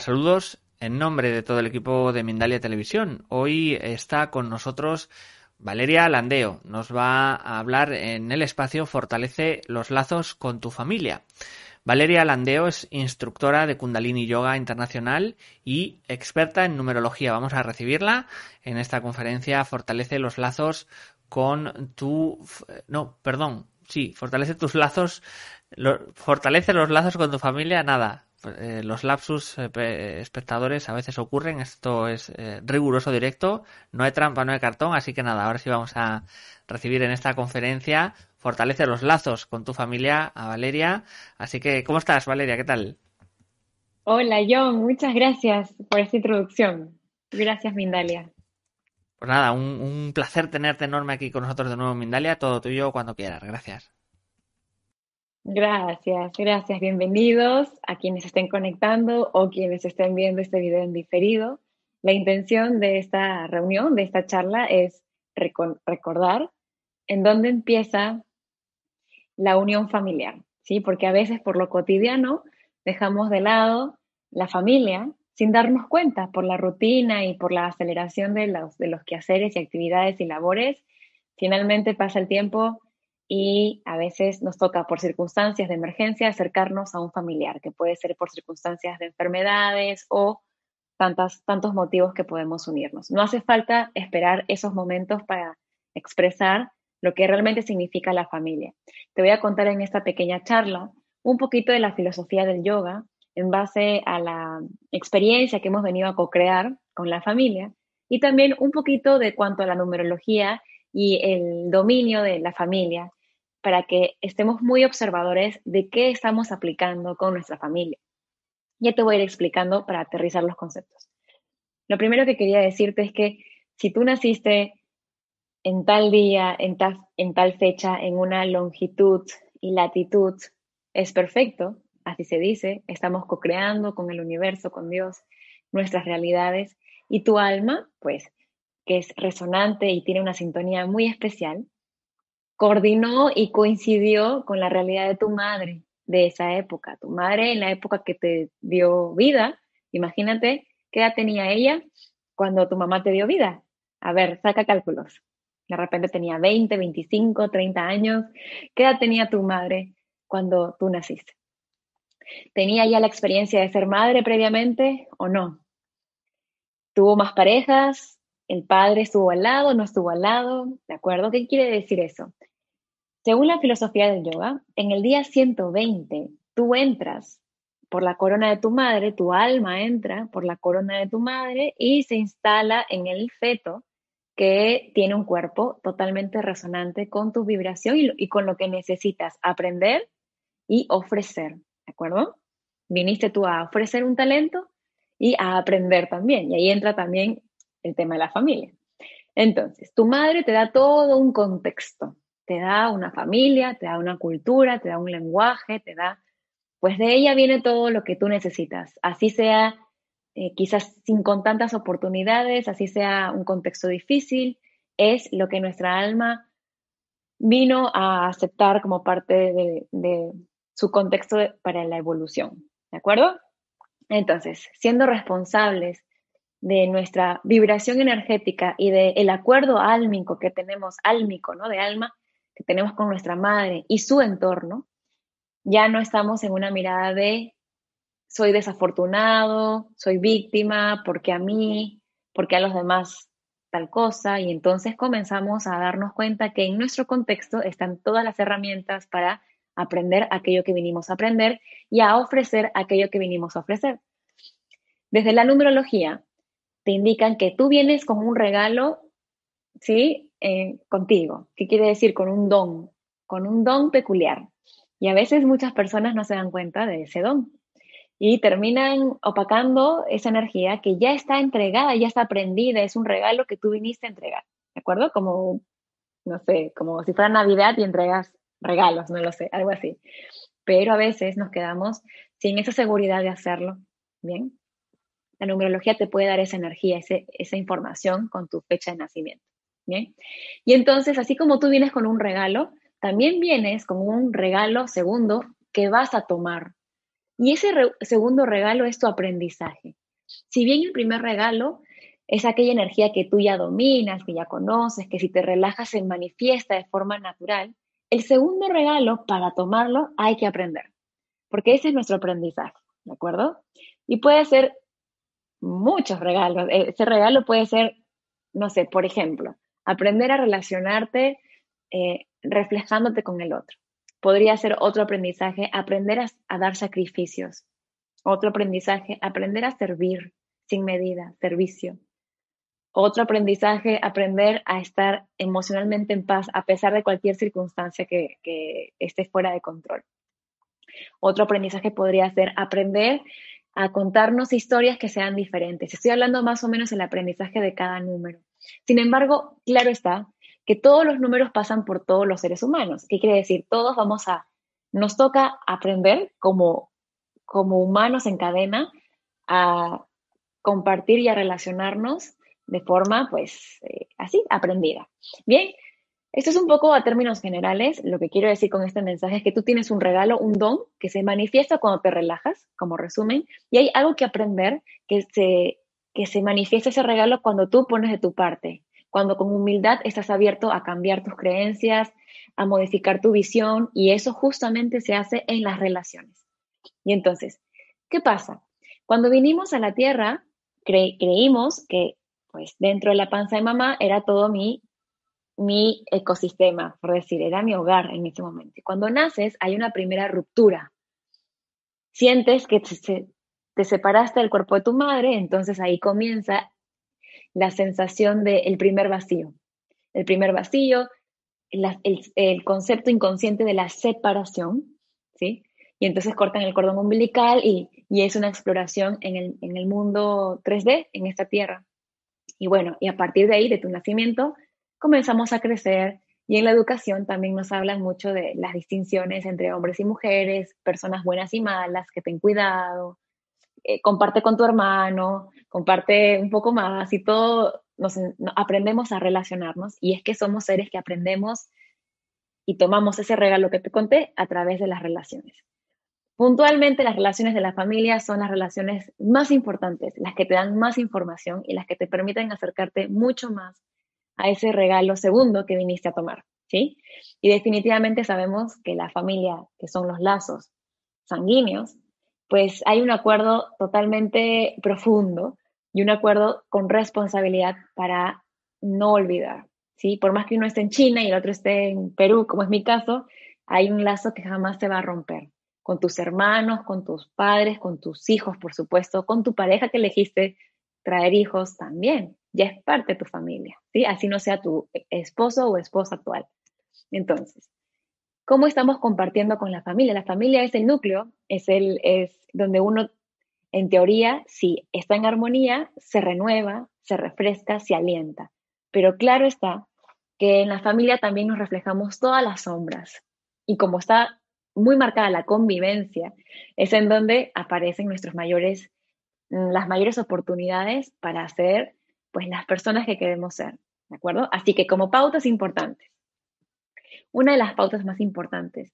Saludos en nombre de todo el equipo de Mindalia Televisión. Hoy está con nosotros Valeria Landeo. Nos va a hablar en el espacio Fortalece los lazos con tu familia. Valeria Landeo es instructora de Kundalini Yoga Internacional y experta en numerología. Vamos a recibirla en esta conferencia Fortalece los lazos con tu... No, perdón. Sí, fortalece tus lazos. fortalece los lazos con tu familia. Nada, eh, los lapsus eh, espectadores a veces ocurren, esto es eh, riguroso directo, no hay trampa, no hay cartón, así que nada, ahora sí vamos a recibir en esta conferencia Fortalece los lazos con tu familia a Valeria. Así que, ¿cómo estás, Valeria? ¿Qué tal? Hola, John, muchas gracias por esta introducción. Gracias, Mindalia. Pues nada, un, un placer tenerte enorme aquí con nosotros de nuevo, Mindalia. Todo tuyo cuando quieras. Gracias. Gracias, gracias. Bienvenidos a quienes estén conectando o quienes estén viendo este video en diferido. La intención de esta reunión, de esta charla, es recordar en dónde empieza la unión familiar, ¿sí? Porque a veces por lo cotidiano dejamos de lado la familia sin darnos cuenta por la rutina y por la aceleración de los, de los quehaceres y actividades y labores. Finalmente pasa el tiempo y a veces nos toca por circunstancias de emergencia acercarnos a un familiar, que puede ser por circunstancias de enfermedades o tantas, tantos motivos que podemos unirnos. No hace falta esperar esos momentos para expresar lo que realmente significa la familia. Te voy a contar en esta pequeña charla un poquito de la filosofía del yoga en base a la experiencia que hemos venido a co-crear con la familia y también un poquito de cuanto a la numerología y el dominio de la familia para que estemos muy observadores de qué estamos aplicando con nuestra familia. Ya te voy a ir explicando para aterrizar los conceptos. Lo primero que quería decirte es que si tú naciste en tal día, en tal, en tal fecha, en una longitud y latitud, es perfecto, así se dice, estamos co-creando con el universo, con Dios, nuestras realidades, y tu alma, pues, que es resonante y tiene una sintonía muy especial, coordinó y coincidió con la realidad de tu madre de esa época. Tu madre en la época que te dio vida, imagínate qué edad tenía ella cuando tu mamá te dio vida. A ver, saca cálculos. De repente tenía 20, 25, 30 años. ¿Qué edad tenía tu madre cuando tú naciste? ¿Tenía ya la experiencia de ser madre previamente o no? ¿Tuvo más parejas? El padre estuvo al lado, no estuvo al lado, ¿de acuerdo? ¿Qué quiere decir eso? Según la filosofía del yoga, en el día 120 tú entras por la corona de tu madre, tu alma entra por la corona de tu madre y se instala en el feto que tiene un cuerpo totalmente resonante con tu vibración y, y con lo que necesitas aprender y ofrecer, ¿de acuerdo? Viniste tú a ofrecer un talento y a aprender también. Y ahí entra también el tema de la familia. Entonces, tu madre te da todo un contexto, te da una familia, te da una cultura, te da un lenguaje, te da, pues de ella viene todo lo que tú necesitas, así sea eh, quizás sin con tantas oportunidades, así sea un contexto difícil, es lo que nuestra alma vino a aceptar como parte de, de su contexto para la evolución, ¿de acuerdo? Entonces, siendo responsables de nuestra vibración energética y del el acuerdo álmico que tenemos, álmico, ¿no? De alma, que tenemos con nuestra madre y su entorno, ya no estamos en una mirada de soy desafortunado, soy víctima, porque a mí, porque a los demás tal cosa, y entonces comenzamos a darnos cuenta que en nuestro contexto están todas las herramientas para aprender aquello que vinimos a aprender y a ofrecer aquello que vinimos a ofrecer. Desde la numerología, te indican que tú vienes con un regalo, ¿sí? Eh, contigo. ¿Qué quiere decir? Con un don, con un don peculiar. Y a veces muchas personas no se dan cuenta de ese don y terminan opacando esa energía que ya está entregada, ya está aprendida, es un regalo que tú viniste a entregar, ¿de acuerdo? Como, no sé, como si fuera Navidad y entregas regalos, no lo sé, algo así. Pero a veces nos quedamos sin esa seguridad de hacerlo, ¿bien? La numerología te puede dar esa energía, esa información con tu fecha de nacimiento, ¿bien? Y entonces, así como tú vienes con un regalo, también vienes con un regalo segundo que vas a tomar, y ese segundo regalo es tu aprendizaje. Si bien el primer regalo es aquella energía que tú ya dominas, que ya conoces, que si te relajas se manifiesta de forma natural, el segundo regalo, para tomarlo, hay que aprender, porque ese es nuestro aprendizaje, ¿de acuerdo? Y puede ser muchos regalos. E-, ese regalo puede ser, no sé, por ejemplo, aprender a relacionarte eh, reflejándote con el otro. Podría ser otro aprendizaje, aprender a, dar sacrificios. Otro aprendizaje, aprender a servir sin medida, servicio. Otro aprendizaje, aprender a estar emocionalmente en paz a pesar de cualquier circunstancia que, que, esté fuera de control. Otro aprendizaje podría ser aprender a contarnos historias que sean diferentes. Estoy hablando más o menos del aprendizaje de cada número. Sin embargo, claro está que todos los números pasan por todos los seres humanos. ¿Qué quiere decir? Todos vamos a, nos toca aprender como, como humanos en cadena a compartir y a relacionarnos de forma, pues, eh, así, aprendida. Bien, esto es un poco a términos generales. Lo que quiero decir con este mensaje es que tú tienes un regalo, un don que se manifiesta cuando te relajas, como resumen, y hay algo que aprender que se, que se manifiesta ese regalo cuando tú pones de tu parte, cuando con humildad estás abierto a cambiar tus creencias, a modificar tu visión y eso justamente se hace en las relaciones. Y entonces, ¿qué pasa? Cuando vinimos a la Tierra, creímos que pues dentro de la panza de mamá era todo mi, mi ecosistema, por decir, era mi hogar en ese momento. Cuando naces hay una primera ruptura. Sientes que te, te separaste del cuerpo de tu madre, entonces ahí comienza la sensación del primer vacío. El primer vacío, el, concepto inconsciente de la separación, ¿sí? Y entonces cortan el cordón umbilical y, es una exploración en el, en el mundo 3D, en esta tierra. Y bueno, y a partir de ahí, de tu nacimiento, comenzamos a crecer y en la educación también nos hablan mucho de las distinciones entre hombres y mujeres, personas buenas y malas, que ten cuidado, eh, comparte con tu hermano, comparte un poco más y todo, nos, aprendemos a relacionarnos y es que somos seres que aprendemos y tomamos ese regalo que te conté a través de las relaciones. Puntualmente las relaciones de la familia son las relaciones más importantes, las que te dan más información y las que te permiten acercarte mucho más a ese regalo segundo que viniste a tomar, ¿sí? Y definitivamente sabemos que la familia, que son los lazos sanguíneos, pues hay un acuerdo totalmente profundo y un acuerdo con responsabilidad para no olvidar, ¿sí? Por más que uno esté en China y el otro esté en Perú, como es mi caso, hay un lazo que jamás se va a romper con tus hermanos, con tus padres, con tus hijos, por supuesto, con tu pareja que elegiste traer hijos también, ya es parte de tu familia, ¿sí? Así no sea tu esposo o esposa actual. Entonces, cómo estamos compartiendo con la familia. La familia es el núcleo, es, el, es donde uno, en teoría, si está en armonía, se renueva, se refresca, se alienta. Pero claro está que en la familia también nos reflejamos todas las sombras. Y como está muy marcada la convivencia, es en donde aparecen nuestros mayores, las mayores oportunidades para ser pues las personas que queremos ser, ¿de acuerdo? Así que como pautas importantes, una de las pautas más importantes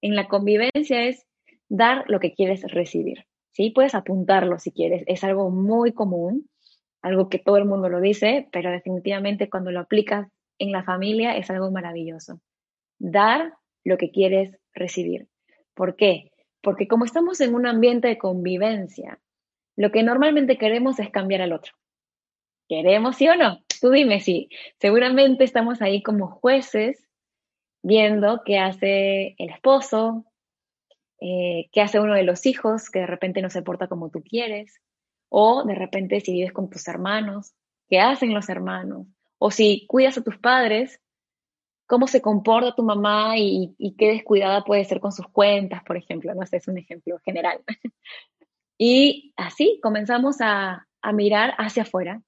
en la convivencia es dar lo que quieres recibir. ¿sí? Puedes apuntarlo si quieres, es algo muy común, algo que todo el mundo lo dice, pero definitivamente cuando lo aplicas en la familia es algo maravilloso. Dar lo que quieres recibir. ¿Por qué? Porque como estamos en un ambiente de convivencia, lo que normalmente queremos es cambiar al otro. ¿Queremos sí o no? Tú dime si. Seguramente estamos ahí como jueces viendo qué hace el esposo, eh, qué hace uno de los hijos que de repente no se porta como tú quieres, O de repente si vives con tus hermanos, ¿qué hacen los hermanos? O si cuidas a tus padres, ¿cómo se comporta tu mamá y, qué descuidada puede ser con sus cuentas, por ejemplo? No sé, es un ejemplo general. y así comenzamos a, a mirar hacia afuera.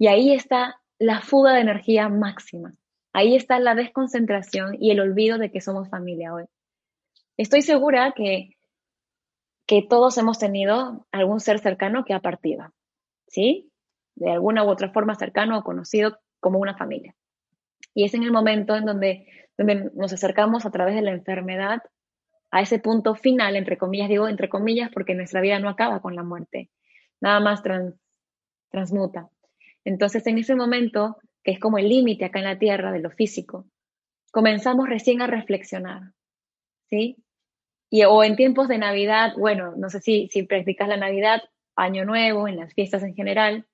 Y ahí está la fuga de energía máxima. Ahí está la desconcentración y el olvido de que somos familia hoy. Estoy segura que, que todos hemos tenido algún ser cercano que ha partido, ¿sí? De alguna u otra forma cercano o conocido como una familia. Y es en el momento en donde, nos acercamos a través de la enfermedad a ese punto final, entre comillas, digo entre comillas, porque nuestra vida no acaba con la muerte, nada más transmuta. Entonces, en ese momento que es como el límite acá en la Tierra de lo físico, comenzamos recién a reflexionar, ¿sí? Y, o en tiempos de Navidad, bueno, no sé si, si practicas la Navidad, Año Nuevo, en las fiestas en general,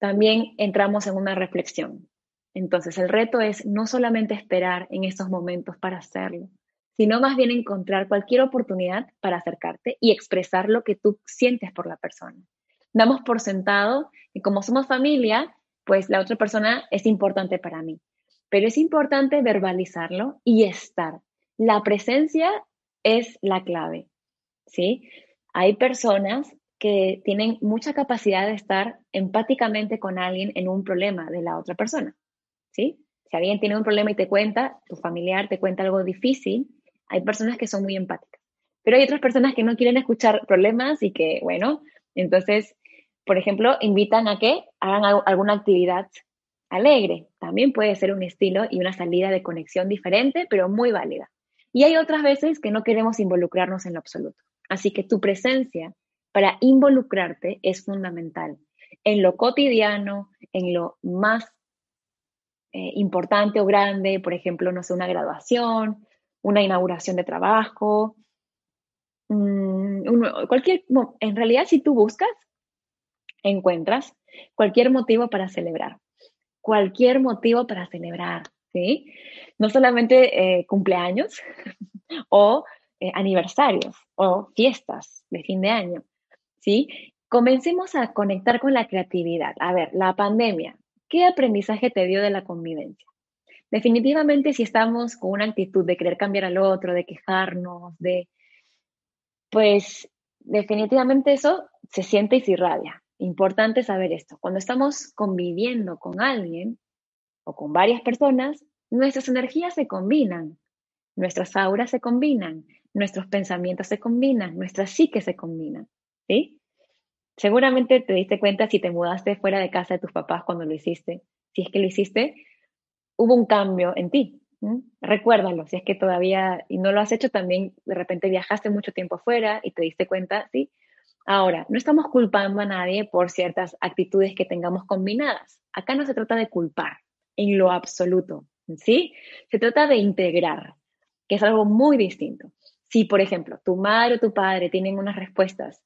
también entramos en una reflexión. Entonces, el reto es no solamente esperar en estos momentos para hacerlo, sino más bien encontrar cualquier oportunidad para acercarte y expresar lo que tú sientes por la persona. Damos por sentado que como somos familia, pues la otra persona es importante para mí. Pero es importante verbalizarlo y estar. La presencia es la clave, ¿sí? Hay personas que tienen mucha capacidad de estar empáticamente con alguien en un problema de la otra persona, ¿sí? Si alguien tiene un problema y te cuenta, tu familiar te cuenta algo difícil, hay personas que son muy empáticas. Pero hay otras personas que no quieren escuchar problemas y que, bueno, entonces por ejemplo, invitan a que hagan alguna actividad alegre. También puede ser un estilo y una salida de conexión diferente, pero muy válida. Y hay otras veces que no queremos involucrarnos en lo absoluto. Así que tu presencia para involucrarte es fundamental en lo cotidiano, en lo más eh, importante o grande, por ejemplo, no sé, una graduación, una inauguración de trabajo, mm, cualquier, en realidad si tú buscas, encuentras cualquier motivo para celebrar. Cualquier motivo para celebrar, ¿sí? No solamente eh, cumpleaños o eh, aniversarios o fiestas de fin de año, ¿sí? Comencemos a conectar con la creatividad. A ver, la pandemia, ¿qué aprendizaje te dio de la convivencia? Definitivamente si estamos con una actitud de querer cambiar al otro, de quejarnos, de... Pues definitivamente eso se siente y se irradia. Importante saber esto. Cuando estamos conviviendo con alguien o con varias personas, nuestras energías se combinan, nuestras auras se combinan, nuestros pensamientos se combinan, nuestras psiques se combinan. ¿sí? Seguramente te diste cuenta si te mudaste fuera de casa de tus papás cuando lo hiciste. Si es que lo hiciste, hubo un cambio en ti. Recuérdalo, si es que todavía y no lo has hecho, también de repente viajaste mucho tiempo afuera y te diste cuenta, ¿sí? Ahora, no estamos culpando a nadie por ciertas actitudes que tengamos combinadas. Acá no se trata de culpar en lo absoluto, ¿sí? Se trata de integrar, que es algo muy distinto. Si, por ejemplo, tu madre o tu padre tienen unas respuestas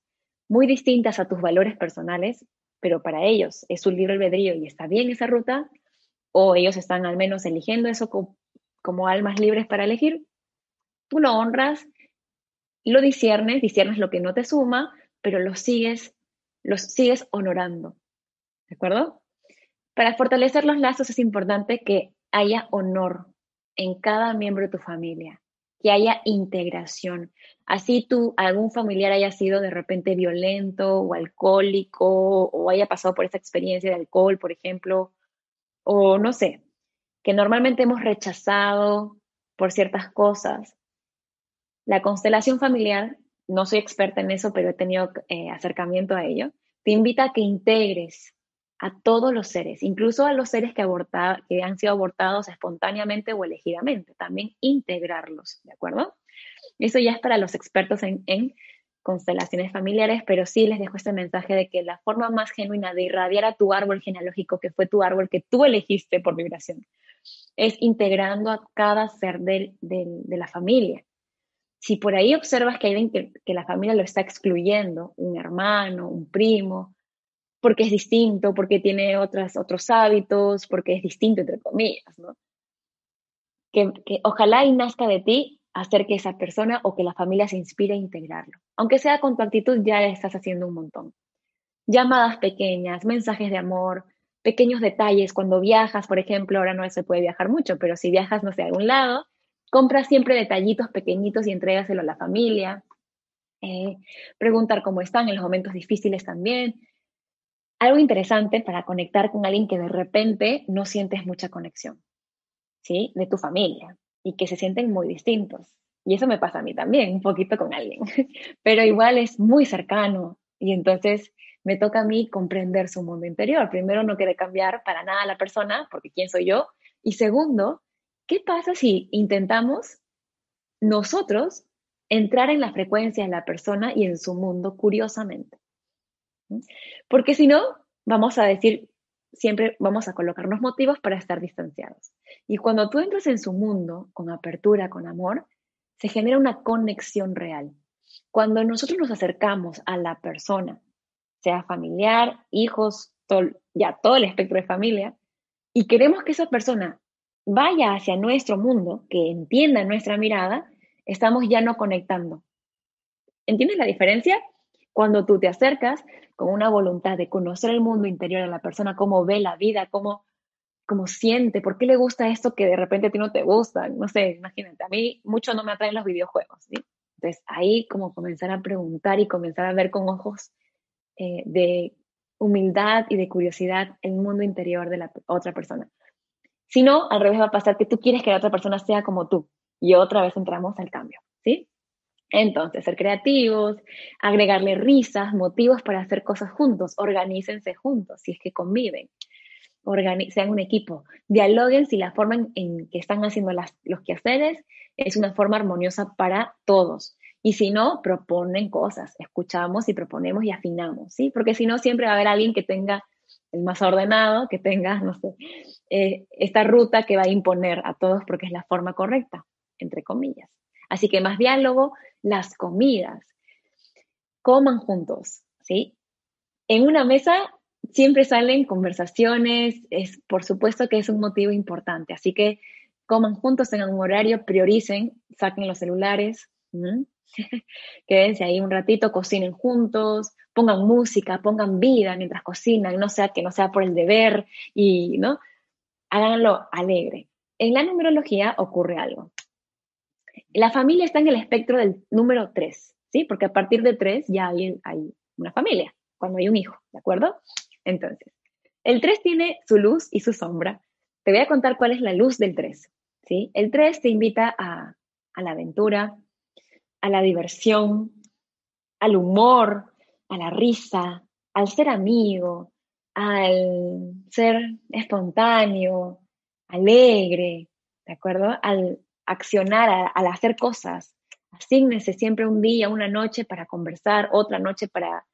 muy distintas a tus valores personales, pero para ellos es un libre albedrío y está bien esa ruta, o ellos están al menos eligiendo eso como, como almas libres para elegir, tú lo honras, lo disiernes, disiernes lo que no te suma, pero los sigues, los sigues honorando. ¿De acuerdo? Para fortalecer los lazos es importante que haya honor en cada miembro de tu familia, que haya integración. Así tú, algún familiar haya sido de repente violento o alcohólico o haya pasado por esa experiencia de alcohol, por ejemplo, o no sé, que normalmente hemos rechazado por ciertas cosas. La constelación familiar no soy experta en eso, pero he tenido eh, acercamiento a ello, te invita a que integres a todos los seres, incluso a los seres que, que han sido abortados espontáneamente o elegidamente, también integrarlos, ¿de acuerdo? Eso ya es para los expertos en, en constelaciones familiares, pero sí les dejo este mensaje de que la forma más genuina de irradiar a tu árbol genealógico, que fue tu árbol que tú elegiste por vibración, es integrando a cada ser de la familia si por ahí observas que hay alguien que, la familia lo está excluyendo, un hermano, un primo, porque es distinto, porque tiene otras, otros hábitos, porque es distinto, entre comillas, ¿no? Que, que, ojalá y nazca de ti hacer que esa persona o que la familia se inspire a integrarlo. Aunque sea con tu actitud, ya estás haciendo un montón. llamadas pequeñas, mensajes de amor, pequeños detalles. Cuando viajas, por ejemplo, ahora no se puede viajar mucho, pero si viajas, no sé, a algún lado, compras siempre detallitos pequeñitos y entrégaselo a la familia. Eh, preguntar cómo están en los momentos difíciles también. Algo interesante para conectar con alguien que de repente no sientes mucha conexión, ¿sí? De tu familia y que se sienten muy distintos. Y eso me pasa a mí también, un poquito con alguien, pero igual es muy cercano y entonces me toca a mí comprender su mundo interior. Primero, no quiere cambiar para nada a la persona, porque ¿quién soy yo? Y segundo, ¿qué pasa si intentamos nosotros entrar en la frecuencia de la persona y en su mundo curiosamente? Porque si no, vamos a decir, siempre vamos a colocarnos motivos para estar distanciados. Y cuando tú entras en su mundo con apertura, con amor, se genera una conexión real. Cuando nosotros nos acercamos a la persona, sea familiar, hijos, ya todo el espectro de familia, y queremos que esa persona vaya hacia nuestro mundo, que entienda nuestra mirada, estamos ya no conectando. ¿Entiendes la diferencia? Cuando tú te acercas con una voluntad de conocer el mundo interior de la persona, cómo ve la vida, cómo, cómo siente, por qué le gusta esto que de repente a ti no te gusta, no sé, imagínate, a mí mucho no me atraen los videojuegos, ¿sí? Entonces ahí como comenzar a preguntar y comenzar a ver con ojos eh, de humildad y de curiosidad el mundo interior de la otra persona. Si no, al revés va a pasar que tú quieres que la otra persona sea como tú y otra vez entramos al cambio, ¿sí? Entonces, ser creativos, agregarle risas, motivos para hacer cosas juntos, organícense juntos si es que conviven, sean un equipo, dialoguen si la forma en, que están haciendo los quehaceres es una forma armoniosa para todos. Y si no, proponen cosas, escuchamos y proponemos y afinamos, ¿sí? Porque si no, siempre va a haber alguien que tenga el más ordenado, que tenga, no sé, eh, esta ruta que va a imponer a todos porque es la forma correcta, entre comillas. Así que más diálogo, las comidas. Coman juntos, ¿sí? En una mesa siempre salen conversaciones, es, por supuesto que es un motivo importante, así que coman juntos, tengan un horario, prioricen, saquen los celulares, quédense ahí un ratito, cocinen juntos, pongan música, pongan vida mientras cocinan, no sea que no sea por el deber y, ¿no? Háganlo alegre. En la numerología ocurre algo. La familia está en el espectro del número 3, ¿sí? Porque a partir de 3 ya hay, una familia, cuando hay un hijo, ¿de acuerdo? Entonces, el 3 tiene su luz y su sombra. Te voy a contar cuál es la luz del 3, ¿sí? El 3 te invita a, a la aventura, a la diversión, al humor, a la risa, al ser amigo, al ser espontáneo, alegre, ¿de acuerdo? Al accionar, al hacer cosas. Asígnese siempre un día, una noche para conversar, otra noche para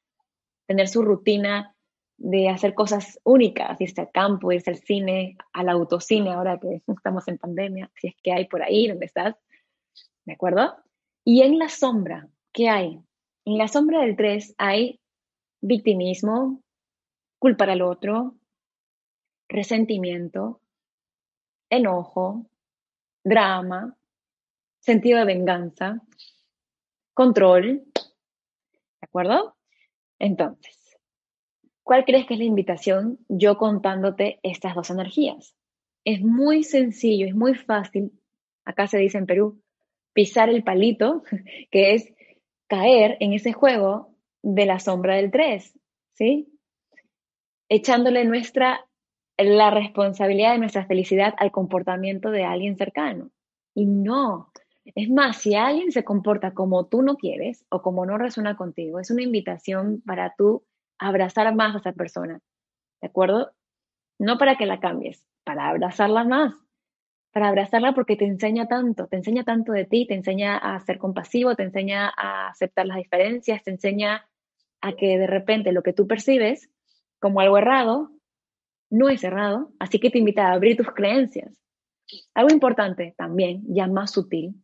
tener su rutina de hacer cosas únicas, irse al campo, irse al cine, al autocine, ahora que estamos en pandemia, si es que hay por ahí donde estás, ¿de acuerdo? Y en la sombra, ¿qué hay? En la sombra del 3 hay victimismo, culpar al otro, resentimiento, enojo, drama, sentido de venganza, control. ¿De acuerdo? Entonces, ¿cuál crees que es la invitación yo contándote estas dos energías? Es muy sencillo, es muy fácil. Acá se dice en Perú, pisar el palito, que es caer en ese juego de la sombra del 3, ¿sí? Echándole nuestra la responsabilidad de nuestra felicidad al comportamiento de alguien cercano. Y no. Es más, si alguien se comporta como tú no quieres o como no resuena contigo, es una invitación para tú abrazar más a esa persona. ¿De acuerdo? No para que la cambies, para abrazarla más. Para abrazarla porque te enseña tanto, te enseña tanto de ti, te enseña a ser compasivo, te enseña a aceptar las diferencias, te enseña a que de repente lo que tú percibes como algo errado, no es errado, así que te invita a abrir tus creencias. Algo importante también, ya más sutil,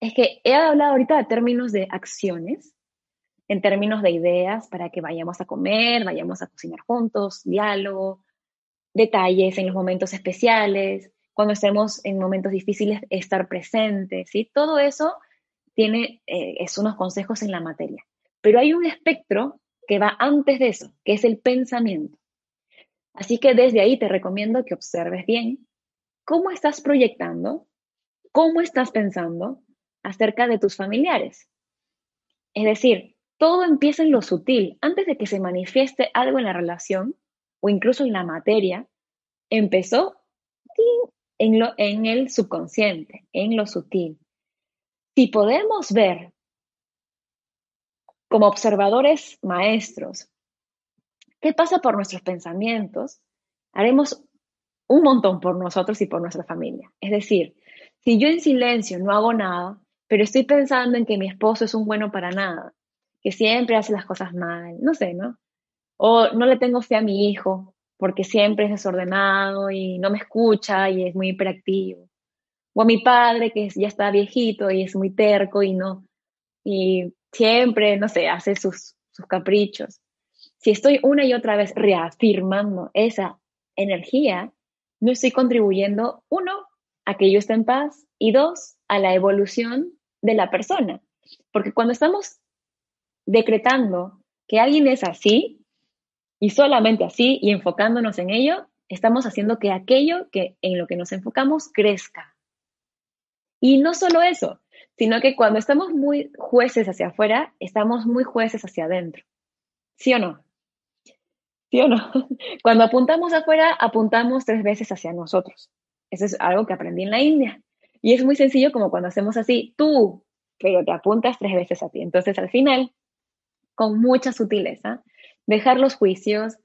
es que he hablado ahorita de términos de acciones, en términos de ideas para que vayamos a comer, vayamos a cocinar juntos, diálogo, detalles en los momentos especiales, cuando estemos en momentos difíciles, estar presentes, ¿sí? Todo eso tiene, eh, es unos consejos en la materia. Pero hay un espectro que va antes de eso, que es el pensamiento. Así que desde ahí te recomiendo que observes bien cómo estás proyectando, cómo estás pensando acerca de tus familiares. Es decir, todo empieza en lo sutil. Antes de que se manifieste algo en la relación o incluso en la materia, empezó en, lo, en el subconsciente, en lo sutil. Si podemos ver como observadores maestros qué pasa por nuestros pensamientos, haremos un montón por nosotros y por nuestra familia. Es decir, si yo en silencio no hago nada, pero estoy pensando en que mi esposo es un bueno para nada, que siempre hace las cosas mal, no sé, ¿no? O no le tengo fe a mi hijo porque siempre es desordenado y no me escucha y es muy hiperactivo. O a mi padre que ya está viejito y es muy terco y no, y siempre, no sé, hace sus, sus caprichos. Si estoy una y otra vez reafirmando esa energía, no estoy contribuyendo, uno, a que yo esté en paz y dos, a la evolución de la persona. Porque cuando estamos decretando que alguien es así y solamente así y enfocándonos en ello, estamos haciendo que aquello que en lo que nos enfocamos crezca. Y no solo eso, sino que cuando estamos muy jueces hacia afuera, estamos muy jueces hacia adentro. ¿Sí o no? ¿Sí o no? Cuando apuntamos afuera, apuntamos tres veces hacia nosotros. Eso es algo que aprendí en la India. Y es muy sencillo como cuando hacemos así, tú, pero te apuntas tres veces a ti. Entonces, al final, con mucha sutileza, dejar los juicios,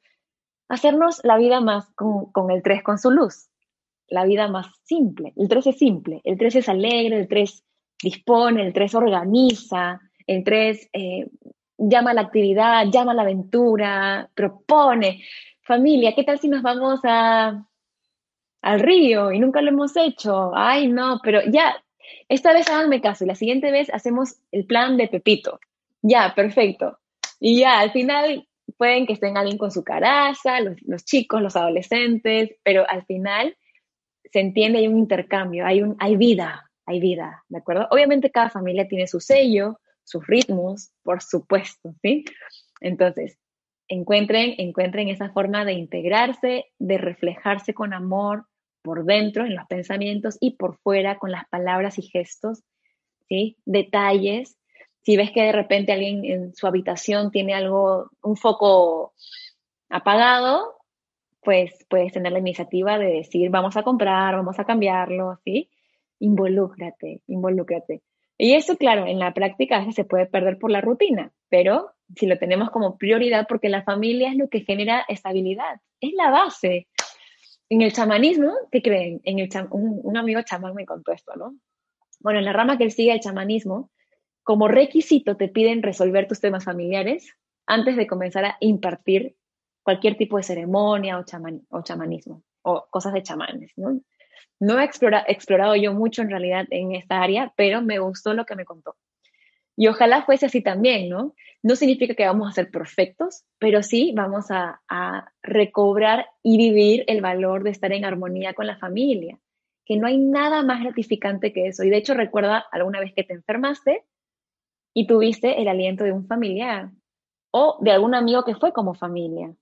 hacernos la vida más con, el 3 con su luz, la vida más simple. El 3 es simple, el 3 es alegre, el 3 dispone, el 3 organiza, el 3 eh, llama a la actividad, llama a la aventura, propone. Familia, ¿qué tal si nos vamos a, al río y nunca lo hemos hecho? Ay, no, pero ya, esta vez háganme caso y la siguiente vez hacemos el plan de Pepito. Ya, perfecto. Y ya, al final pueden que estén alguien con su caraza, los, chicos, los adolescentes, pero al final se entiende, hay un intercambio, hay, un, hay vida, hay vida, ¿de acuerdo? Obviamente cada familia tiene su sello, sus ritmos, por supuesto, ¿sí? Entonces, encuentren, encuentren esa forma de integrarse, de reflejarse con amor por dentro en los pensamientos y por fuera con las palabras y gestos, ¿sí? Detalles si ves que de repente alguien en su habitación tiene algo, un foco apagado, pues puedes tener la iniciativa de decir, vamos a comprar, vamos a cambiarlo, ¿sí? Involúcrate, involúcrate. Y eso, claro, en la práctica a veces se puede perder por la rutina, pero si lo tenemos como prioridad, porque la familia es lo que genera estabilidad, es la base. En el chamanismo, ¿qué creen? En el un, un, amigo chamán me contó esto, ¿no? Bueno, en la rama que él sigue, el chamanismo, como requisito te piden resolver tus temas familiares antes de comenzar a impartir cualquier tipo de ceremonia o, o chamanismo o cosas de chamanes. ¿no? he explorado yo mucho en realidad en esta área, pero me gustó lo que me contó. Y ojalá fuese así también, ¿no? No significa que vamos a ser perfectos, pero sí vamos a recobrar y vivir el valor de estar en armonía con la familia, que no hay nada más gratificante que eso. Y de hecho, recuerda alguna vez que te enfermaste, y tuviste el aliento de un familiar o de algún amigo que fue como familia.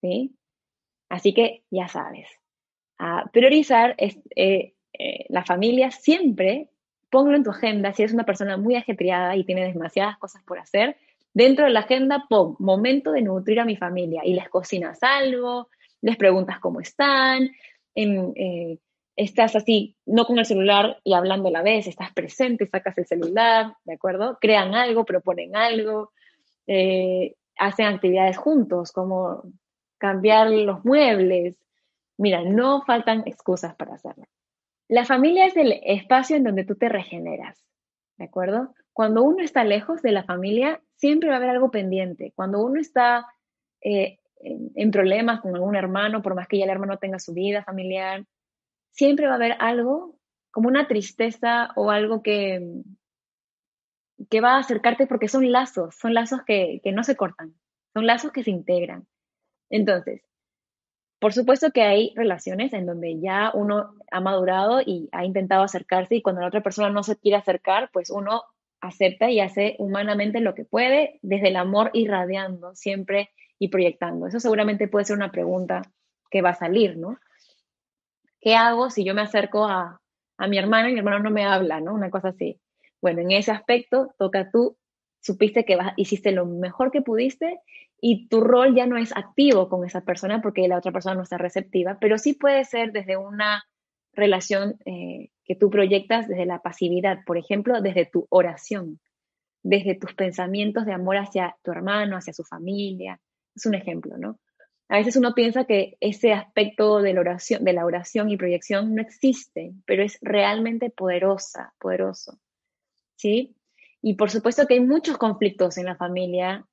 ¿sí? Así que ya sabes, priorizar es, eh, eh, la familia siempre, ponlo en tu agenda, si eres una persona muy ajetreada y tienes demasiadas cosas por hacer, dentro de la agenda pon momento de nutrir a mi familia y les cocinas algo, les preguntas cómo están, en, eh, estás así, no con el celular y hablando a la vez, estás presente, sacas el celular, ¿de acuerdo? Crean algo, proponen algo, eh, hacen actividades juntos, como cambiar los muebles. Mira, no faltan excusas para hacerlo. La familia es el espacio en donde tú te regeneras, ¿de acuerdo? Cuando uno está lejos de la familia, siempre va a haber algo pendiente. Cuando uno está eh, en problemas con algún hermano, por más que ya el hermano tenga su vida familiar, siempre va a haber algo, como una tristeza o algo que, que va a acercarte porque son lazos, son lazos que, que no se cortan, son lazos que se integran. Entonces, por supuesto que hay relaciones en donde ya uno ha madurado y ha intentado acercarse y cuando la otra persona no se quiere acercar, pues uno acepta y hace humanamente lo que puede, desde el amor irradiando siempre y proyectando. Eso seguramente puede ser una pregunta que va a salir, ¿no? ¿Qué hago si yo me acerco a, a mi hermano y mi hermano no me habla, ¿no? Una cosa así. Bueno, en ese aspecto toca tú, supiste que vas, hiciste lo mejor que pudiste y tu rol ya no es activo con esa persona porque la otra persona no está receptiva, pero sí puede ser desde una relación eh, que tú proyectas desde la pasividad, por ejemplo, desde tu oración, desde tus pensamientos de amor hacia tu hermano, hacia su familia. Es un ejemplo, ¿no? A veces uno piensa que ese aspecto de la oración, y proyección no existe, pero es realmente poderosa, poderoso. ¿Sí? Y por supuesto que hay muchos conflictos en la familia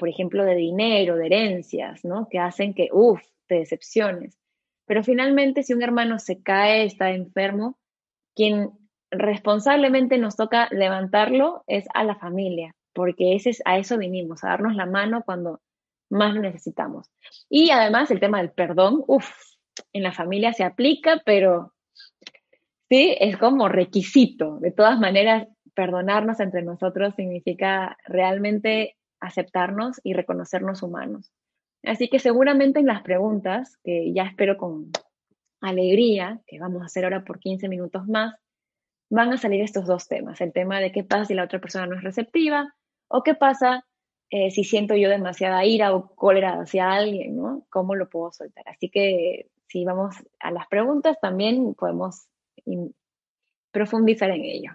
por ejemplo, de dinero, de herencias, ¿no? Que hacen que, uff, te decepciones. Pero finalmente, si un hermano se cae, está enfermo, quien responsablemente nos toca levantarlo es a la familia, porque ese es, a eso vinimos, a darnos la mano cuando más lo necesitamos. Y además el tema del perdón, uff, en la familia se aplica, pero sí, es como requisito. De todas maneras, perdonarnos entre nosotros significa realmente aceptarnos y reconocernos humanos. Así que seguramente en las preguntas, que ya espero con alegría, que vamos a hacer ahora por 15 minutos más, van a salir estos dos temas. El tema de qué pasa si la otra persona no es receptiva o qué pasa eh, si siento yo demasiada ira o cólera hacia alguien, ¿no? ¿Cómo lo puedo soltar? Así que si vamos a las preguntas, también podemos profundizar en ello.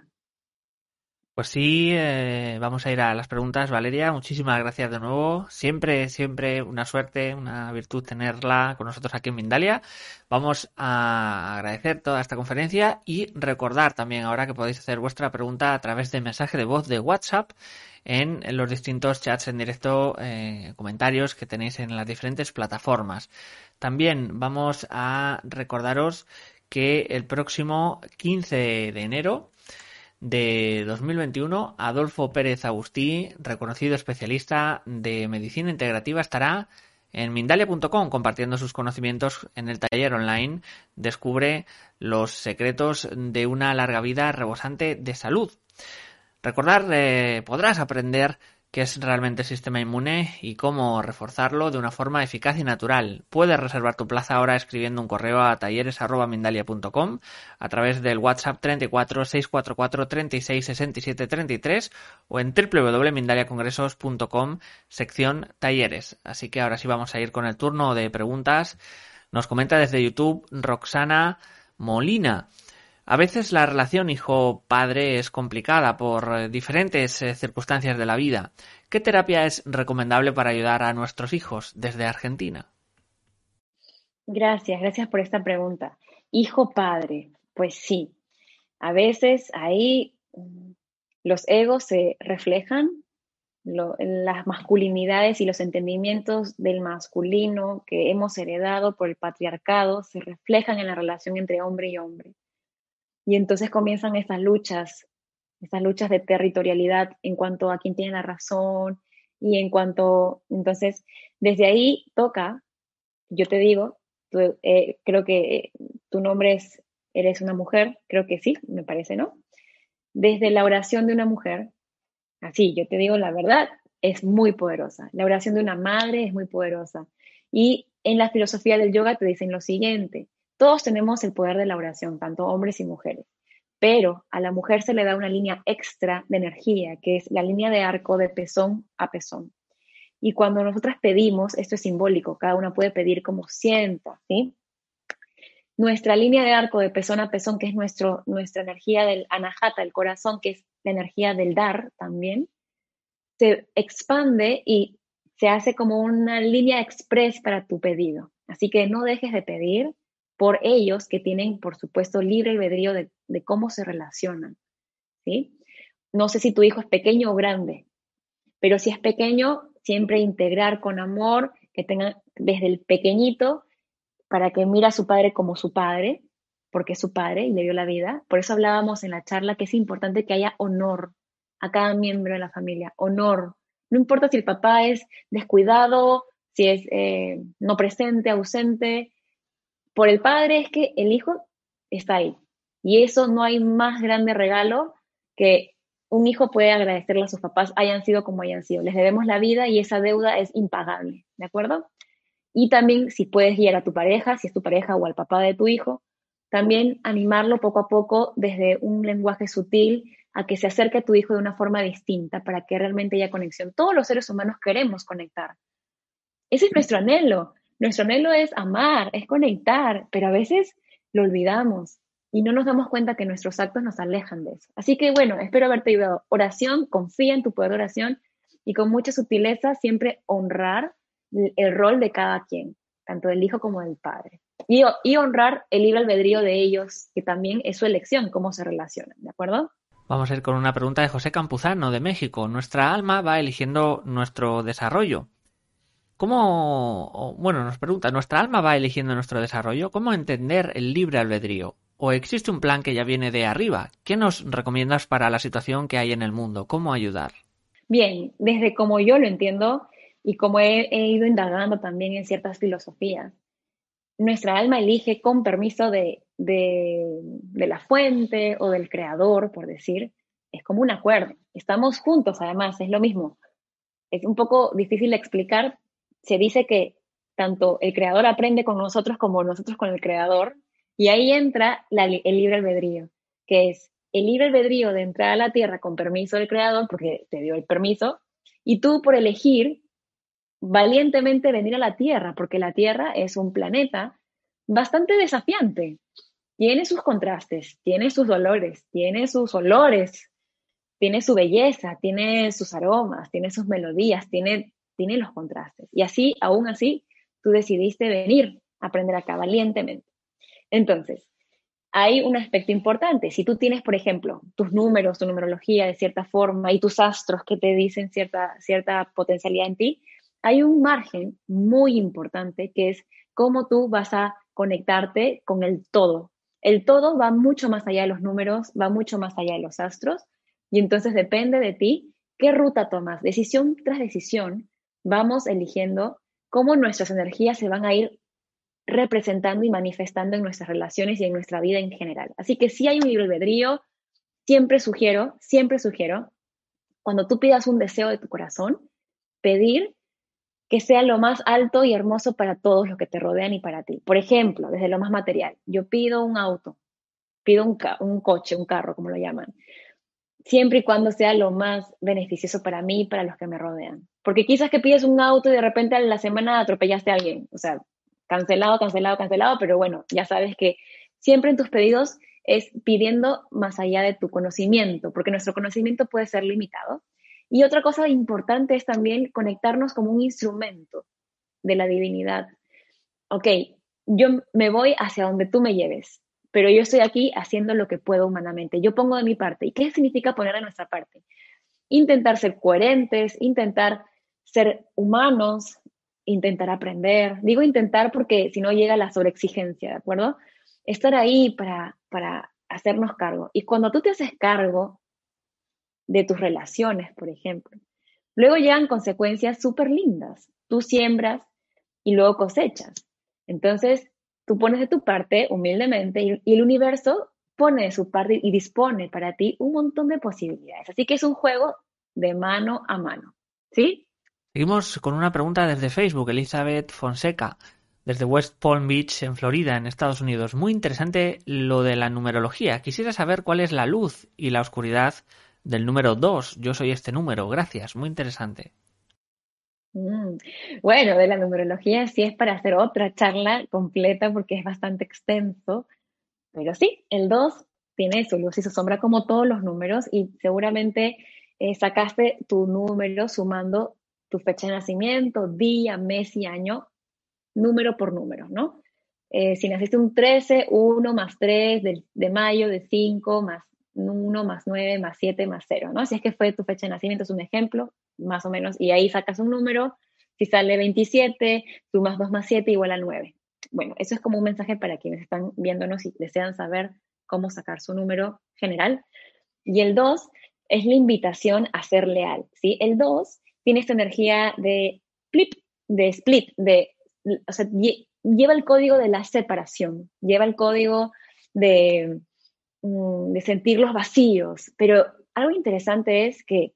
Pues sí, eh, vamos a ir a las preguntas, Valeria. Muchísimas gracias de nuevo. Siempre, siempre una suerte, una virtud tenerla con nosotros aquí en Mindalia. Vamos a agradecer toda esta conferencia y recordar también ahora que podéis hacer vuestra pregunta a través de mensaje de voz de WhatsApp en los distintos chats en directo, eh, comentarios que tenéis en las diferentes plataformas. También vamos a recordaros que el próximo 15 de enero de 2021, Adolfo Pérez Agustí, reconocido especialista de medicina integrativa, estará en Mindalia.com compartiendo sus conocimientos en el taller online. Descubre los secretos de una larga vida rebosante de salud. Recordar, eh, podrás aprender qué es realmente el sistema inmune y cómo reforzarlo de una forma eficaz y natural. Puedes reservar tu plaza ahora escribiendo un correo a talleres.mindalia.com a través del WhatsApp 34 644 36 67 33 o en www.mindaliacongresos.com sección talleres. Así que ahora sí vamos a ir con el turno de preguntas. Nos comenta desde YouTube Roxana Molina. A veces la relación hijo-padre es complicada por eh, diferentes eh, circunstancias de la vida. ¿Qué terapia es recomendable para ayudar a nuestros hijos desde Argentina? Gracias, gracias por esta pregunta. Hijo-padre, pues sí. A veces ahí mm, los egos se reflejan, las masculinidades y los entendimientos del masculino que hemos heredado por el patriarcado se reflejan en la relación entre hombre y hombre. Y entonces comienzan estas luchas, estas luchas de territorialidad en cuanto a quién tiene la razón y en cuanto, entonces, desde ahí toca, yo te digo, eh, creo que tu nombre es, eres una mujer, creo que sí, me parece, ¿no? Desde la oración de una mujer, así, yo te digo la verdad, es muy poderosa. La oración de una madre es muy poderosa. Y en la filosofía del yoga te dicen lo siguiente, todos tenemos el poder de la oración, tanto hombres y mujeres, pero a la mujer se le da una línea extra de energía, que es la línea de arco de pezón a pezón. Y cuando nosotras pedimos, esto es simbólico, cada una puede pedir como sienta, ¿sí? Nuestra línea de arco de pezón a pezón, que es nuestro, nuestra energía del anahata, el corazón, que es la energía del dar también, se expande y se hace como una línea express para tu pedido. Así que no dejes de pedir, por ellos que tienen, por supuesto, libre albedrío de, de cómo se relacionan. ¿sí? No sé si tu hijo es pequeño o grande, pero si es pequeño, siempre integrar con amor, que tenga desde el pequeñito, para que mira a su padre como su padre, porque es su padre y le dio la vida. Por eso hablábamos en la charla que es importante que haya honor a cada miembro de la familia, honor. No importa si el papá es descuidado, si es eh, no presente, ausente, por el padre es que el hijo está ahí. Y eso no hay más grande regalo que un hijo puede agradecerle a sus papás, hayan sido como hayan sido. Les debemos la vida y esa deuda es impagable, ¿de acuerdo? Y también si puedes guiar a tu pareja, si es tu pareja o al papá de tu hijo, también animarlo poco a poco desde un lenguaje sutil a que se acerque a tu hijo de una forma distinta para que realmente haya conexión. Todos los seres humanos queremos conectar. Ese es nuestro anhelo. Nuestro anhelo es amar, es conectar, pero a veces lo olvidamos y no nos damos cuenta que nuestros actos nos alejan de eso. Así que bueno, espero haberte ayudado. Oración, confía en tu poder de oración y con mucha sutileza siempre honrar el rol de cada quien, tanto del hijo como del padre. Y, honrar el libre albedrío de ellos, que también es su elección, cómo se relacionan, ¿de acuerdo? Vamos a ir con una pregunta de José Campuzano, de México. Nuestra alma va eligiendo nuestro desarrollo. ¿Cómo, bueno, nos pregunta, ¿nuestra alma va eligiendo nuestro desarrollo? ¿Cómo entender el libre albedrío? ¿O existe un plan que ya viene de arriba? ¿Qué nos recomiendas para la situación que hay en el mundo? ¿Cómo ayudar? Bien, desde como yo lo entiendo y como he, ido indagando también en ciertas filosofías, nuestra alma elige con permiso de, de, de la fuente o del creador, por decir, es como un acuerdo. Estamos juntos, además, es lo mismo. Es un poco difícil de explicar, se dice que tanto el creador aprende con nosotros como nosotros con el creador, y ahí entra el libre albedrío, que es el libre albedrío de entrar a la tierra con permiso del creador, porque te dio el permiso, y tú por elegir valientemente venir a la tierra, porque la tierra es un planeta bastante desafiante. Tiene sus contrastes, tiene sus dolores, tiene sus olores, tiene su belleza, tiene sus aromas, tiene sus melodías, tiene tiene los contrastes. Y así, aún así, tú decidiste venir a aprender acá valientemente. Entonces, hay un aspecto importante. Si tú tienes, por ejemplo, tus números, tu numerología de cierta forma y tus astros que te dicen cierta, cierta potencialidad en ti, hay un margen muy importante que es cómo tú vas a conectarte con el todo. El todo va mucho más allá de los números, va mucho más allá de los astros y entonces depende de ti qué ruta tomas, decisión tras decisión, vamos eligiendo cómo nuestras energías se van a ir representando y manifestando en nuestras relaciones y en nuestra vida en general. Así que si hay un libre albedrío, siempre sugiero, siempre sugiero, cuando tú pidas un deseo de tu corazón, pedir que sea lo más alto y hermoso para todos los que te rodean y para ti. Por ejemplo, desde lo más material, yo pido un auto, pido un, un coche, un carro, como lo llaman siempre y cuando sea lo más beneficioso para mí y para los que me rodean. Porque quizás que pides un auto y de repente a la semana atropellaste a alguien, o sea, cancelado, cancelado, cancelado, pero bueno, ya sabes que siempre en tus pedidos es pidiendo más allá de tu conocimiento, porque nuestro conocimiento puede ser limitado. Y otra cosa importante es también conectarnos como un instrumento de la divinidad. Ok, yo me voy hacia donde tú me lleves pero yo estoy aquí haciendo lo que puedo humanamente. Yo pongo de mi parte. ¿Y qué significa poner de nuestra parte? Intentar ser coherentes, intentar ser humanos, intentar aprender. Digo intentar porque si no llega la sobreexigencia, ¿de acuerdo? Estar ahí para, para hacernos cargo. Y cuando tú te haces cargo de tus relaciones, por ejemplo, luego llegan consecuencias súper lindas. Tú siembras y luego cosechas. Entonces, Tú pones de tu parte humildemente y, el universo pone de su parte y dispone para ti un montón de posibilidades. Así que es un juego de mano a mano. ¿Sí? Seguimos con una pregunta desde Facebook, Elizabeth Fonseca, desde West Palm Beach, en Florida, en Estados Unidos. Muy interesante lo de la numerología. Quisiera saber cuál es la luz y la oscuridad del número 2. Yo soy este número. Gracias. Muy interesante. Mm. Bueno, de la numerología sí es para hacer otra charla completa porque es bastante extenso, pero sí, el 2 tiene su luz y su sombra como todos los números y seguramente eh, sacaste tu número sumando tu fecha de nacimiento, día, mes y año, número por número, ¿no? Eh, si naciste un 13, 1 más 3 de, de mayo, de 5 más 1 más 9 más 7 más 0, ¿no? Si es que fue tu fecha de nacimiento, es un ejemplo, más o menos, y ahí sacas un número, si sale 27, sumas 2 más 7 igual a 9. Bueno, eso es como un mensaje para quienes están viéndonos y desean saber cómo sacar su número general. Y el 2 es la invitación a ser leal, ¿sí? El 2 tiene esta energía de flip, de split, de, o sea, lleva el código de la separación, lleva el código de, mm, de sentir los vacíos, pero algo interesante es que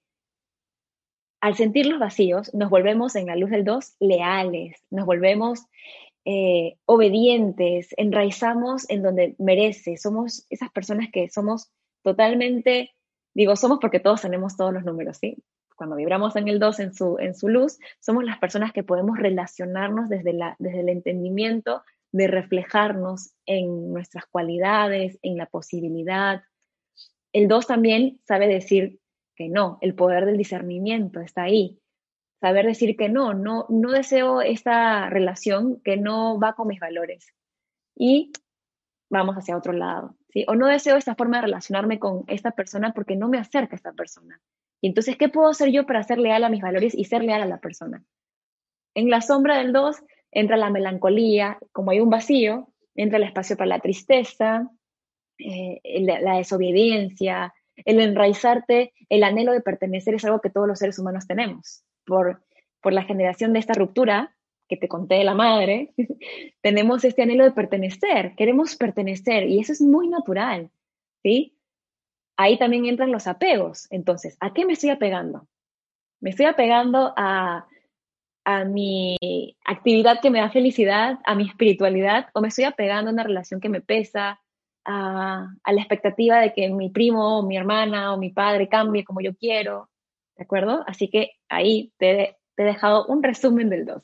al sentir los vacíos, nos volvemos en la luz del 2 leales, nos volvemos eh, obedientes, enraizamos en donde merece, somos esas personas que somos totalmente, digo, somos porque todos tenemos todos los números, ¿sí? Cuando vibramos en el 2, en su, en su luz, somos las personas que podemos relacionarnos desde, la, desde el entendimiento de reflejarnos en nuestras cualidades, en la posibilidad. El 2 también sabe decir que no, el poder del discernimiento está ahí. Saber decir que no, no, no deseo esta relación que no va con mis valores. Y vamos hacia otro lado, ¿sí? O no deseo esta forma de relacionarme con esta persona porque no me acerca a esta persona. Y entonces, ¿qué puedo hacer yo para ser leal a mis valores y ser leal a la persona? En la sombra del 2 entra la melancolía, como hay un vacío, entra el espacio para la tristeza, eh, la desobediencia, el enraizarte, el anhelo de pertenecer es algo que todos los seres humanos tenemos. Por, por la generación de esta ruptura que te conté de la madre, tenemos este anhelo de pertenecer, queremos pertenecer y eso es muy natural, ¿sí? Ahí también entran los apegos. Entonces, ¿a qué me estoy apegando? ¿Me estoy apegando a, a mi actividad que me da felicidad, a mi espiritualidad, o me estoy apegando a una relación que me pesa, a, la expectativa de que mi primo o mi hermana o mi padre cambie como yo quiero, ¿de acuerdo? Así que ahí te, he dejado un resumen del 2.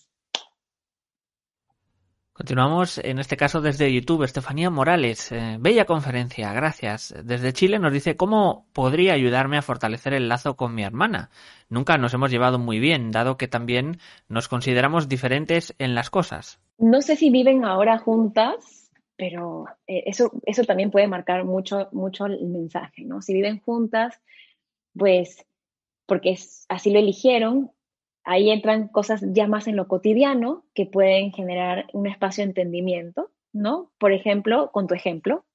Continuamos, en este caso desde YouTube, Estefanía Morales. Eh, bella conferencia, gracias. Desde Chile nos dice cómo podría ayudarme a fortalecer el lazo con mi hermana. Nunca nos hemos llevado muy bien, dado que también nos consideramos diferentes en las cosas. No sé si viven ahora juntas, pero eh, eso, eso también puede marcar mucho, mucho el mensaje, ¿no? Si viven juntas, pues porque es, así lo eligieron, ahí entran cosas ya más en lo cotidiano que pueden generar un espacio de entendimiento, ¿no? Por ejemplo, con tu ejemplo.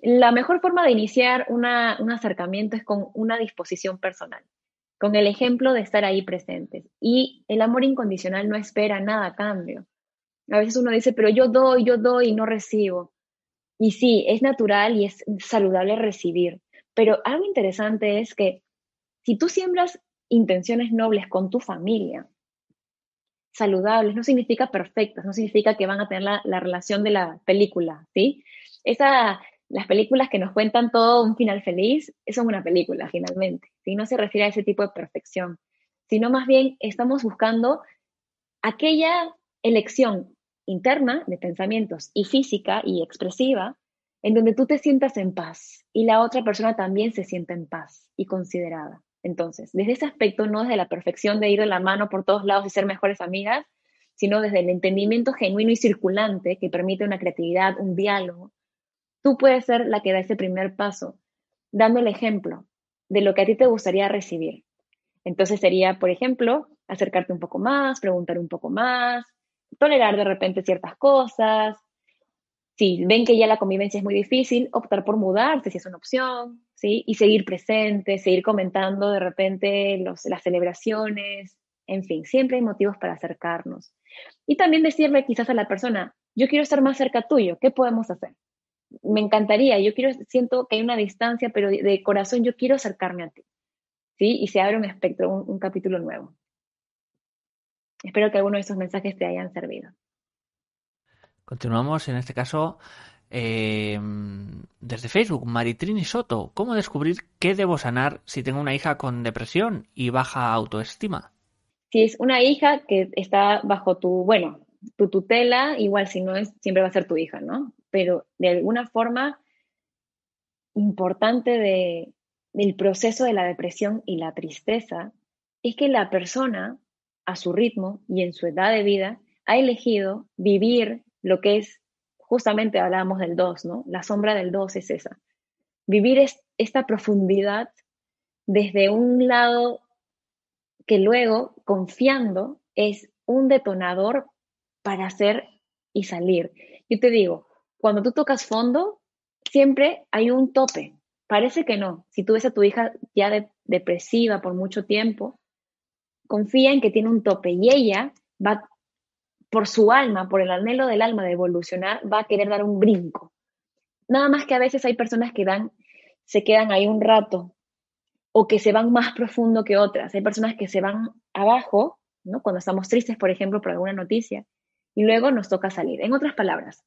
La mejor forma de iniciar un acercamiento es con una disposición personal, con el ejemplo de estar ahí presentes. Y el amor incondicional no espera nada a cambio. A veces uno dice, pero yo doy, yo doy y no recibo. Y sí, es natural y es saludable recibir. Pero algo interesante es que si tú siembras intenciones nobles con tu familia, saludables, no significa perfectas, no significa que van a tener la, relación de la película, ¿sí? Esa, las películas que nos cuentan todo un final feliz, son una película finalmente, ¿sí? No se refiere a ese tipo de perfección, sino más bien estamos buscando aquella elección interna de pensamientos y física y expresiva, en donde tú te sientas en paz y la otra persona también se sienta en paz y considerada. Entonces, desde ese aspecto, no desde la perfección de ir de la mano por todos lados y ser mejores amigas, sino desde el entendimiento genuino y circulante que permite una creatividad, un diálogo, tú puedes ser la que da ese primer paso, dando el ejemplo de lo que a ti te gustaría recibir. Entonces sería, por ejemplo, acercarte un poco más, preguntar un poco más, tolerar de repente ciertas cosas. Si ven que ya la convivencia es muy difícil, optar por mudarse si es una opción, ¿sí? Y seguir presente, seguir comentando de repente las celebraciones, en fin, siempre hay motivos para acercarnos. Y también decirle quizás a la persona, yo quiero estar más cerca tuyo, ¿qué podemos hacer? Me encantaría, yo quiero, siento que hay una distancia, pero de, corazón yo quiero acercarme a ti, ¿sí? Y se abre un espectro, un capítulo nuevo. Espero que alguno de esos mensajes te hayan servido. Continuamos en este caso eh, desde Facebook, Maritrini Soto. ¿Cómo descubrir qué debo sanar si tengo una hija con depresión y baja autoestima? Si es una hija que está bajo tu, bueno, tu tutela, igual si no es, siempre va a ser tu hija, ¿no? Pero de alguna forma importante de, del proceso de la depresión y la tristeza es que la persona a su ritmo y en su edad de vida, ha elegido vivir lo que es, justamente hablábamos del 2, ¿no? La sombra del 2 es esa. Vivir esta profundidad desde un lado que luego, confiando, es un detonador para hacer y salir. Yo te digo, cuando tú tocas fondo, siempre hay un tope. Parece que no. Si tú ves a tu hija ya depresiva por mucho tiempo, confía en que tiene un tope y ella va, por su alma, por el anhelo del alma de evolucionar, va a querer dar un brinco. Nada más que a veces hay personas que dan, se quedan ahí un rato o que se van más profundo que otras. Hay personas que se van abajo, ¿no? Cuando estamos tristes, por ejemplo, por alguna noticia, y luego nos toca salir. En otras palabras,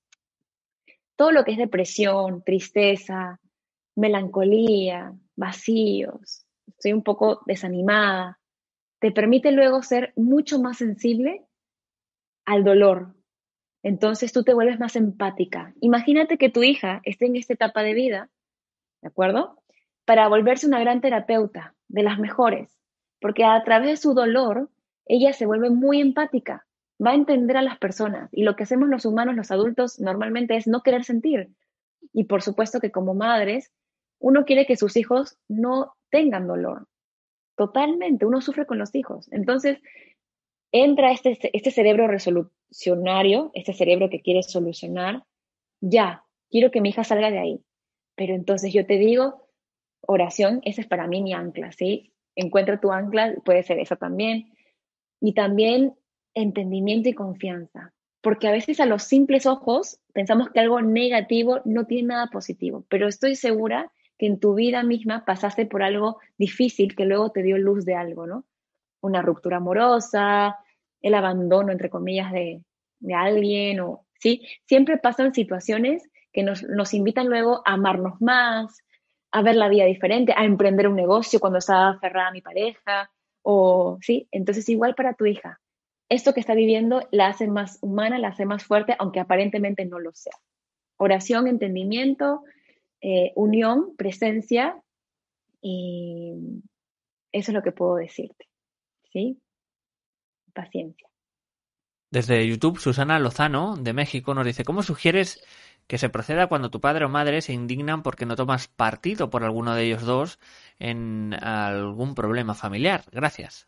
todo lo que es depresión, tristeza, melancolía, vacíos, estoy un poco desanimada, te permite luego ser mucho más sensible al dolor. Entonces tú te vuelves más empática. Imagínate que tu hija esté en esta etapa de vida, ¿de acuerdo? Para volverse una gran terapeuta, de las mejores, porque a través de su dolor, ella se vuelve muy empática, va a entender a las personas. Y lo que hacemos los humanos, los adultos, normalmente es no querer sentir. Y por supuesto que como madres, uno quiere que sus hijos no tengan dolor. Totalmente, uno sufre con los hijos. Entonces, entra este, este cerebro resolucionario, este cerebro que quiere solucionar, ya, quiero que mi hija salga de ahí. Pero entonces yo te digo, oración, esa es para mí mi ancla, ¿sí? Encuentra tu ancla, puede ser eso también. Y también entendimiento y confianza. Porque a veces a los simples ojos pensamos que algo negativo no tiene nada positivo, pero estoy segura que en tu vida misma pasaste por algo difícil que luego te dio luz de algo, ¿no? Una ruptura amorosa, el abandono, entre comillas, de, alguien, o, ¿sí? Siempre pasan situaciones que nos, nos invitan luego a amarnos más, a ver la vida diferente, a emprender un negocio cuando estaba cerrada a mi pareja, o, ¿sí? Entonces, igual para tu hija, esto que está viviendo la hace más humana, la hace más fuerte, aunque aparentemente no lo sea. Oración, entendimiento, eh, unión, presencia, y eso es lo que puedo decirte. ¿Sí? Paciencia. Desde YouTube, Susana Lozano, de México, nos dice, ¿cómo sugieres que se proceda cuando tu padre o madre se indignan porque no tomas partido por alguno de ellos dos en algún problema familiar? Gracias.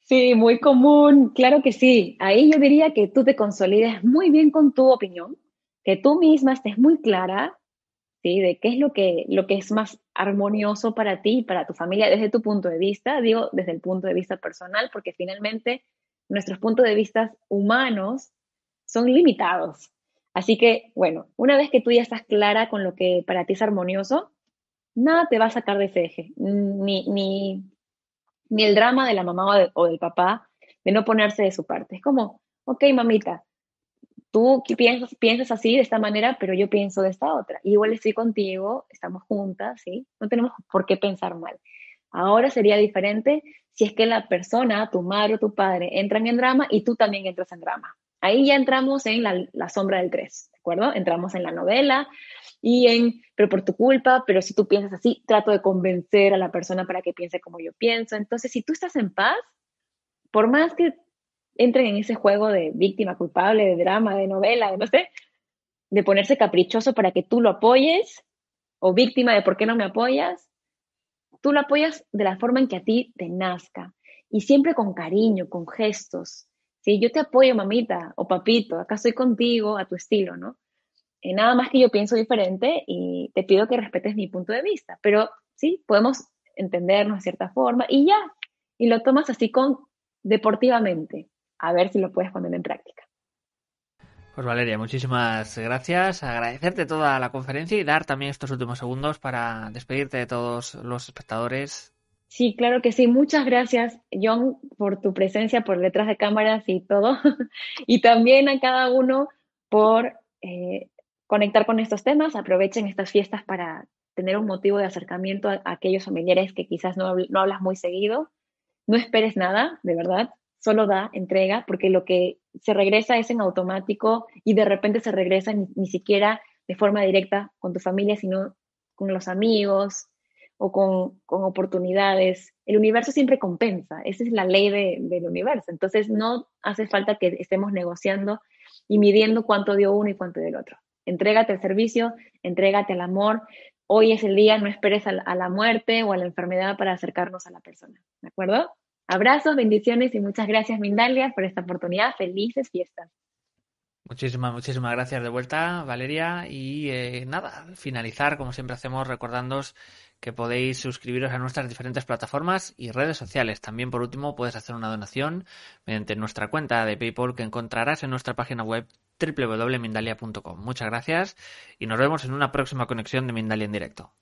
Sí, muy común, claro que sí. Ahí yo diría que tú te consolides muy bien con tu opinión, que tú misma estés muy clara de qué es lo que, lo que es más armonioso para ti y para tu familia desde tu punto de vista, digo desde el punto de vista personal, porque finalmente nuestros puntos de vista humanos son limitados. Así que, bueno, una vez que tú ya estás clara con lo que para ti es armonioso, nada te va a sacar de ese eje, ni, ni, ni el drama de la mamá o, o del papá de no ponerse de su parte. Es como, ok, mamita, tú piensas, así, de esta manera, pero yo pienso de esta otra. igual estoy contigo, estamos juntas, ¿sí? No tenemos por qué pensar mal. Ahora sería diferente si es que la persona, tu madre o tu padre, entran en drama y tú también entras en drama. Ahí ya entramos en la, sombra del 3, ¿de acuerdo? Entramos en la novela y en, pero por tu culpa, pero si tú piensas así, trato de convencer a la persona para que piense como yo pienso. Entonces, si tú estás en paz, por más que entren en ese juego de víctima culpable, de drama, de novela, de no de ponerse caprichoso para que tú lo apoyes, o víctima de por qué no me apoyas, tú lo apoyas de la forma en que a ti te nazca, y siempre con cariño, con gestos. Si yo te apoyo, mamita o papito, acá estoy contigo a tu estilo, ¿no? Eh, nada más que yo pienso diferente y te pido que respetes mi punto de vista, pero sí, podemos entendernos de cierta forma y ya, y lo tomas así con deportivamente a ver si lo puedes poner en práctica. Pues Valeria, muchísimas gracias. Agradecerte toda la conferencia y dar también estos últimos segundos para despedirte de todos los espectadores. Sí, claro que sí. Muchas gracias, John, por tu presencia, por detrás de cámaras y todo. y también a cada uno por eh, conectar con estos temas. Aprovechen estas fiestas para tener un motivo de acercamiento a, aquellos familiares que quizás no, no hablas muy seguido. No esperes nada, de verdad solo da, entrega, porque lo que se regresa es en automático y de repente se regresa ni, siquiera de forma directa con tu familia, sino con los amigos o con, oportunidades. El universo siempre compensa, esa es la ley del universo. Entonces no hace falta que estemos negociando y midiendo cuánto dio uno y cuánto dio el otro. Entrégate al servicio, entrégate al amor. Hoy es el día, no esperes a la muerte o a la enfermedad para acercarnos a la persona. ¿De acuerdo? Abrazos, bendiciones y muchas gracias, Mindalia, por esta oportunidad. Felices fiestas. Muchísimas, muchísimas gracias de vuelta, Valeria. Y eh, nada, finalizar, como siempre hacemos, recordándoos que podéis suscribiros a nuestras diferentes plataformas y redes sociales. También, por último, puedes hacer una donación mediante nuestra cuenta de PayPal que encontrarás en nuestra página web www.mindalia.com. Muchas gracias y nos vemos en una próxima conexión de Mindalia en directo.